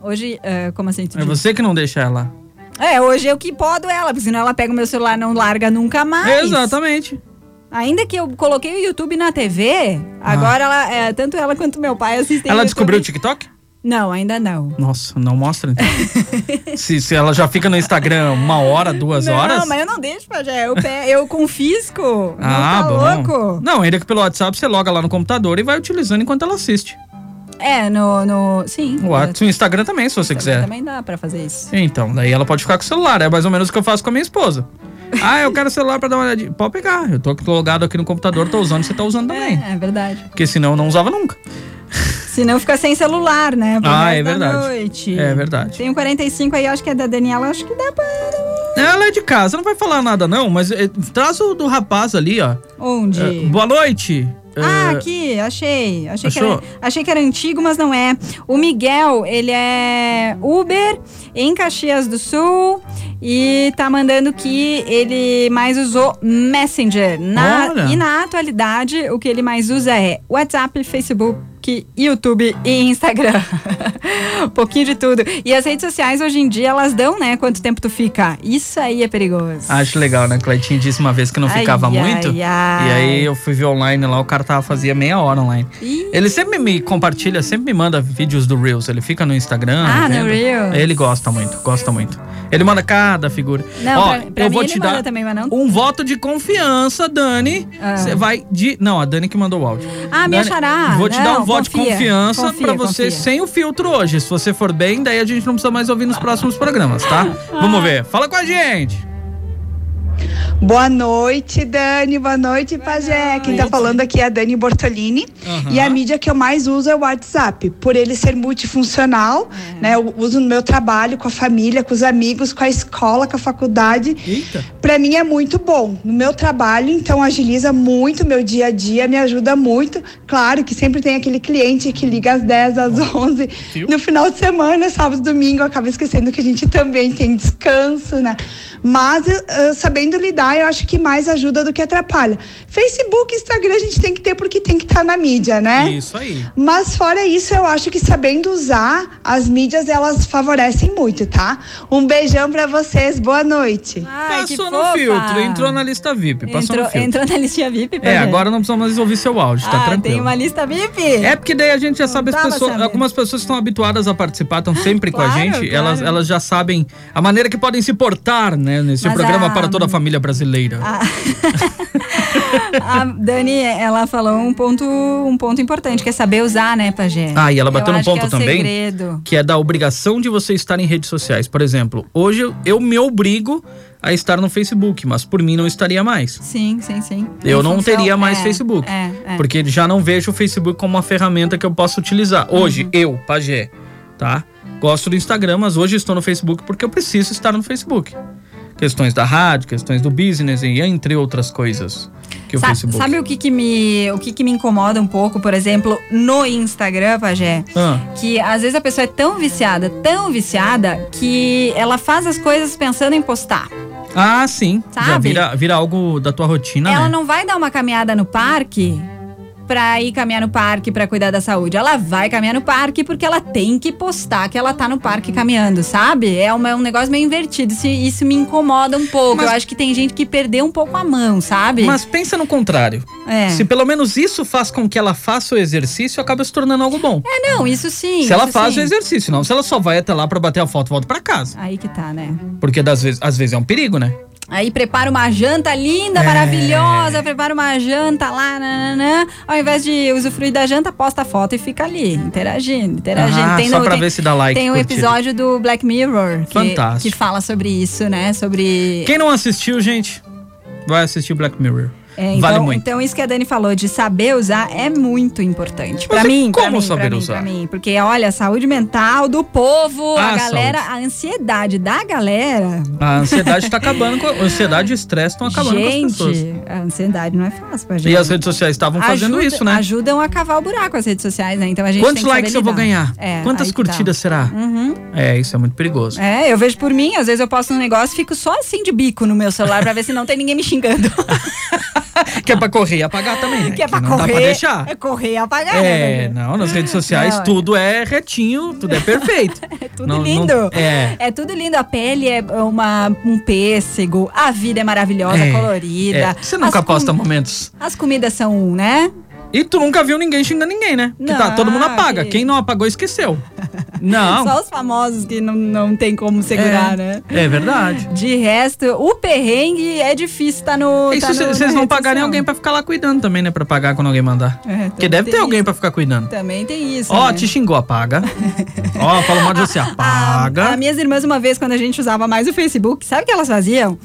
Hoje, eh, como assim? É você que não deixa ela. É, hoje eu que podo ela, porque senão ela pega o meu celular e não larga nunca mais. Exatamente. Ainda que eu coloquei o YouTube na TV, agora ela, é, tanto ela quanto meu pai assistem. Ah. Ela descobriu o TikTok? Não, ainda não. Nossa, não mostra então. se, se ela já fica no Instagram uma hora, duas horas. Não, mas eu não deixo, Pajé. Eu, pe- eu confisco. ah, não tá bom. louco? Não, ainda que pelo WhatsApp você loga lá no computador e vai utilizando enquanto ela assiste. É, no. no sim. O WhatsApp, o Instagram também, se você quiser. Também dá pra fazer isso. Então, daí ela pode ficar com o celular. É mais ou menos o que eu faço com a minha esposa. Ah, eu quero o celular pra dar uma olhadinha. Pode pegar. Eu tô logado aqui no computador, tô usando, você tá usando também. É, é verdade. Porque senão eu não usava nunca. Senão fica sem celular, né? pro Ah, é da verdade. Noite. É verdade. Tem um 45 aí, acho que é da Daniela, acho que dá pra. Ela é de casa, não vai falar nada não, mas eh, traz o do rapaz ali, ó. Onde? Eh, boa noite. Ah, Eh, aqui, achei. Achei que, era, achei que era antigo, mas não é. O Miguel, ele é Uber em Caxias do Sul e tá mandando que ele mais usou Messenger. Na- Olha. e na atualidade, o que ele mais usa é WhatsApp, Facebook. YouTube e Instagram. um pouquinho de tudo. E as redes sociais hoje em dia, elas dão, né? Quanto tempo tu fica. Isso aí é perigoso. Acho legal, né? Cleitinho disse uma vez que não Ai, ficava ai, muito. ai. E aí eu fui ver online lá, o cara tava, fazia meia hora online. Ele sempre me compartilha, sempre me manda vídeos do Reels. Ele fica no Instagram. Ah, no. Reels. Ele gosta muito, gosta muito. Ele manda cada figura. Não, Ó, pra, pra eu vou te dar também, um voto de confiança, Dani. Ah. Você vai de. Não, a Dani que mandou o áudio. Ah, me Dani, achará. Vou te Não, dar um voto de confia, confiança confia, pra você confia. sem o filtro hoje. Se você for bem, daí a gente não precisa mais ouvir nos próximos programas, tá? Vamos ver. Fala com a gente. Boa noite, Dani. Boa noite, Pajé. Quem tá falando aqui é a Dani Bortolini. Aham. E a mídia que eu mais uso é o WhatsApp, por ele ser multifuncional, né? Eu uso no meu trabalho, com a família, com os amigos, com a escola, com a faculdade. Eita. Pra mim é muito bom. No meu trabalho, então, agiliza muito meu dia a dia, me ajuda muito. Claro que sempre tem aquele cliente que liga às 10, às 11. Viu? No final de semana, sábado, domingo, acaba esquecendo que a gente também tem descanso, né? Mas eh, sabendo lidar, eu acho que mais ajuda do que atrapalha. Facebook, Instagram a gente tem que ter porque tem que estar na mídia, né? Isso aí. Mas fora isso, eu acho que sabendo usar, as mídias elas favorecem muito, tá? Um beijão pra vocês, boa noite. Passou no filtro, entrou na lista VIP. Passou Entrou, no filtro. entrou na listinha VIP, É, Pajé? agora não precisa mais ouvir seu áudio, tá Ah, tranquilo. tem uma lista VIP? É porque daí a gente já sabe as pessoas. sabendo. Algumas pessoas que estão habituadas a participar, estão sempre com a Claro, gente. claro. Elas, elas já sabem a maneira que podem se portar, né? Nesse Mas programa a- para toda a família brasileira. A Dani, ela falou um ponto, um ponto importante, que é saber usar, né, Pajé? Ah, e ela bateu Eu num acho que ponto é também, segredo. que é da obrigação de você estar em redes sociais. Por exemplo, hoje eu, me obrigo a estar no Facebook, mas por mim não estaria mais. Sim, sim, sim. Eu Em não função- teria mais é, Facebook. É, é. Porque já não vejo o Facebook como uma ferramenta que eu posso utilizar. Hoje, Uhum. eu, Pajé, tá? Gosto do Instagram, mas hoje estou no Facebook porque eu preciso estar no Facebook. Questões da rádio, questões do business e entre outras coisas que o Sa- Facebook. Sabe o que que me, o que que me incomoda um pouco, por exemplo, no Instagram, Pajé? Ah. Que às vezes a pessoa é tão viciada, tão viciada, que ela faz as coisas pensando em postar. Ah, sim. Já Sabe? vira, vira algo da tua rotina, ela né? não vai dar uma caminhada no parque pra ir caminhar no parque pra cuidar da saúde. Ela vai caminhar no parque porque ela tem que postar que ela tá no parque caminhando, sabe? É uma- um negócio meio invertido. Isso, isso me incomoda um pouco. Mas- Eu acho que tem gente que perdeu um pouco a mão, sabe? Mas pensa no contrário. É. Se pelo menos isso faz com que ela faça o exercício, acaba se tornando algo bom. É, não, isso sim. se ela faz sim. o exercício, não. Se ela só vai até lá pra bater a foto e volta pra casa. Aí que tá, né? Porque das vezes, às vezes é um perigo, né? Aí prepara uma janta linda, É. maravilhosa, prepara uma janta lá, nananã. Ao invés de usufruir da janta, posta a foto e fica ali, interagindo, interagindo. Ah, tem só no- pra tem- ver se dá like, Tem um episódio do Black Mirror que, Fantástico. que fala sobre isso, né? Sobre. Quem não assistiu, gente, vai assistir Black Mirror. É, então, vale muito. então isso que a Dani falou de saber usar é muito importante. Pra Mas e mim, como mim, saber mim, usar? pra mim. Porque, olha, a saúde mental do povo, Ah, a galera, a ansiedade da galera. A ansiedade tá acabando com. A ansiedade e o estresse estão acabando com as pessoas. Gente, a ansiedade não é fácil pra gente. E as redes sociais estavam fazendo isso, né? Ajudam a cavar o buraco as redes sociais, né? Então a gente Quantos likes eu vou ganhar? É, Quantas tá. curtidas será? Uhum. É, isso é muito perigoso. É, eu vejo por mim, às vezes eu posto um negócio e fico só assim de bico no meu celular pra ver se não tem ninguém me xingando. Que é pra correr e apagar também, né? que é pra não correr. dá pra deixar. É correr e apagar, É, né? não, nas redes sociais Não, é. tudo é retinho, tudo é perfeito. é Tudo lindo. é. É tudo lindo. A pele é uma, um pêssego, a vida é maravilhosa, É, colorida. é. Você nunca As posta momentos. As comidas são, né? E tu nunca viu ninguém xingando ninguém, né? Que tá, Não, todo mundo apaga. que- Quem não apagou, esqueceu. Não. Só os famosos que não, não tem como segurar, É. né? É verdade. De resto, o perrengue é difícil tá no. Isso tá se vocês não pagarem alguém pra ficar lá cuidando também, né? Pra pagar quando alguém mandar. É, Porque deve ter tem alguém isso. pra ficar cuidando. Também tem isso. Ó, né? te xingou, apaga. Ó, fala mal de você, apaga. As minhas irmãs, uma vez, quando a gente usava mais o Facebook, sabe o que elas faziam?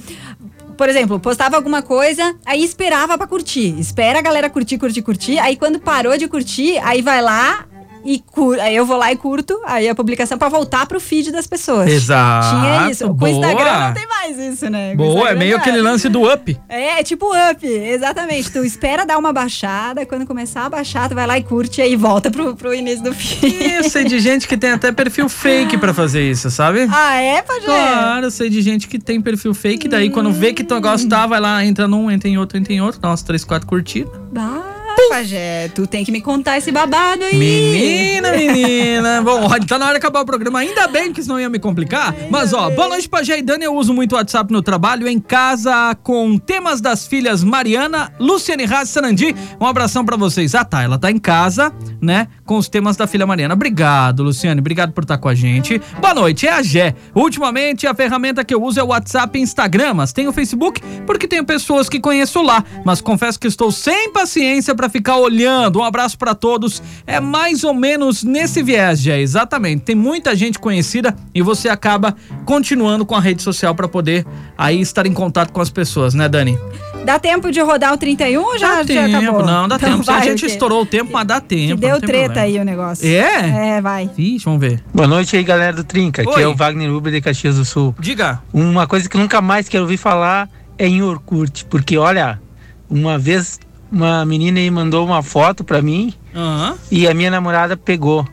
Por exemplo, postava alguma coisa, aí esperava pra curtir. Espera a galera curtir, curtir, curtir. Aí quando parou de curtir, aí vai lá e cur... aí eu vou lá e curto aí a publicação pra voltar pro feed das pessoas. Exato, Tinha isso. Com o boa. Instagram não tem mais isso, né? Com Boa, é Instagram meio não aquele lance do up. É, é tipo up, exatamente. Tu espera dar uma baixada, quando começar a baixar, tu vai lá e curte e aí volta pro, pro início do feed. Eu sei de gente que tem até perfil fake pra fazer isso, sabe? Ah, é, Pajé? Claro, eu sei de gente que tem perfil fake, daí quando vê que tu tá, vai lá, entra num, entra em outro, entra em outro, dá umas 3, 4 curtidas. Ah, Pajé, tu tem que me contar esse babado aí. Menina, menina. Bom, tá na hora de acabar o programa. Ainda bem que senão ia me complicar. Mas, ó, boa noite, Pajé e Dani. Eu uso muito o WhatsApp no trabalho, em casa, com temas das filhas Mariana, Luciane e Sanandi. Um abração pra vocês. Ah, tá. Ela tá em casa, né, com os temas da filha Mariana. Obrigado, Luciane. Obrigado por estar com a gente. Boa noite, é a Gé. Ultimamente, a ferramenta que eu uso é o WhatsApp e Instagram, mas tenho o Facebook porque tenho pessoas que conheço lá. Mas confesso que estou sem paciência pra ficar olhando. Um abraço pra todos. É mais ou menos nesse viés, Gé. Exatamente. Tem muita gente conhecida e você acaba continuando com a rede social pra poder aí estar em contato com as pessoas, né, Dani? Dá tempo de rodar o 31 ou já, Dá já tempo, acabou? não, dá Então tempo. vai, a gente estourou o tempo, mas dá tempo. Deu treta problema. aí o negócio. É? É, vai. Vixe, vamos ver. Boa noite aí, galera do Trinca. Aqui Oi. é o Wagner Uber de Caxias do Sul. Diga. Uma coisa que eu nunca mais quero ouvir falar é em Orkut, porque olha, uma vez uma menina aí mandou uma foto pra mim Aham. e a minha namorada pegou.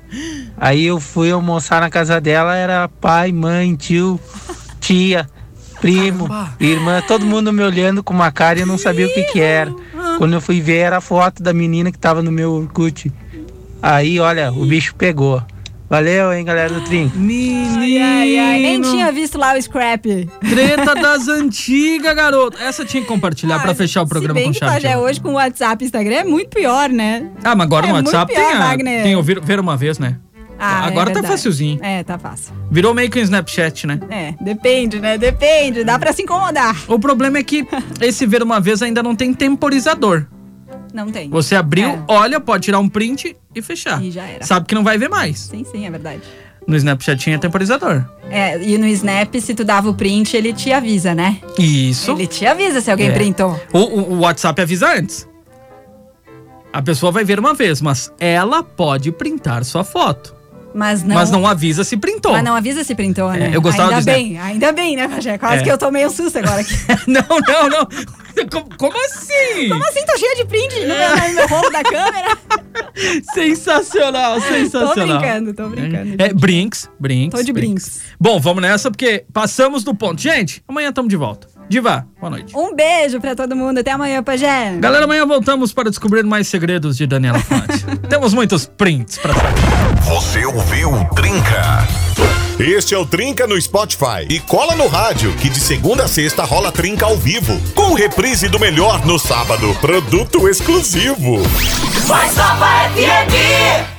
Aí eu fui almoçar na casa dela, era pai, mãe, tio, tia, primo, irmã, todo mundo me olhando com uma cara e eu não sabia o que que era. Quando eu fui ver era a foto da menina que tava no meu Orkut. Aí, olha, o bicho pegou. Valeu, hein, galera do Trinca. Menino. Ai, ai, nem tinha visto lá o scrap. Treta das antigas, garoto. Essa tinha que compartilhar pra fechar o Se programa bem com que Pajé ouro. hoje com o WhatsApp e Instagram é muito pior, né? Ah, mas agora É no muito WhatsApp pior, tem, a, Wagner. tem o vir, ver uma vez, né? Ah, é agora tá verdade. facilzinho. É, tá fácil. Virou meio que um Snapchat, né? É, depende, né? Depende. Dá pra se incomodar. O problema é que esse ver uma vez ainda não tem temporizador. Não tem. Você abriu, É. olha, pode tirar um print e fechar. E já era. Sabe que não vai ver mais. Sim, sim, é verdade. No Snapchat tinha temporizador. É, e no Snap, se tu dava o print, ele te avisa, né? Isso. Ele te avisa se alguém É. printou. O, o- o WhatsApp avisa antes. A pessoa vai ver uma vez, mas ela pode printar sua foto. Mas não. Mas não avisa se printou. Mas não avisa se printou, né? É, eu gostava ainda bem, ainda bem, né, Pajé? Quase É. que eu tomei um susto agora aqui. não, não, não. Como, como assim? Como assim? Tô cheia de print no meu, meu rolo da câmera? Sensacional, sensacional. Tô brincando, tô brincando. É, brinks, brinks. Tô de brinks. Bom, vamos nessa porque passamos do ponto. Gente, amanhã estamos de volta. Diva, boa noite. Um beijo pra todo mundo. Até amanhã, Pajé. Galera, amanhã voltamos para descobrir mais segredos de Daniela Fonte. Temos muitos prints pra saber. Você ouviu o Trinca? Este é o Trinca no Spotify. E cola no rádio, que de segunda a sexta rola Trinca ao vivo. Com reprise do melhor no sábado. Produto exclusivo. Mais Nova FM.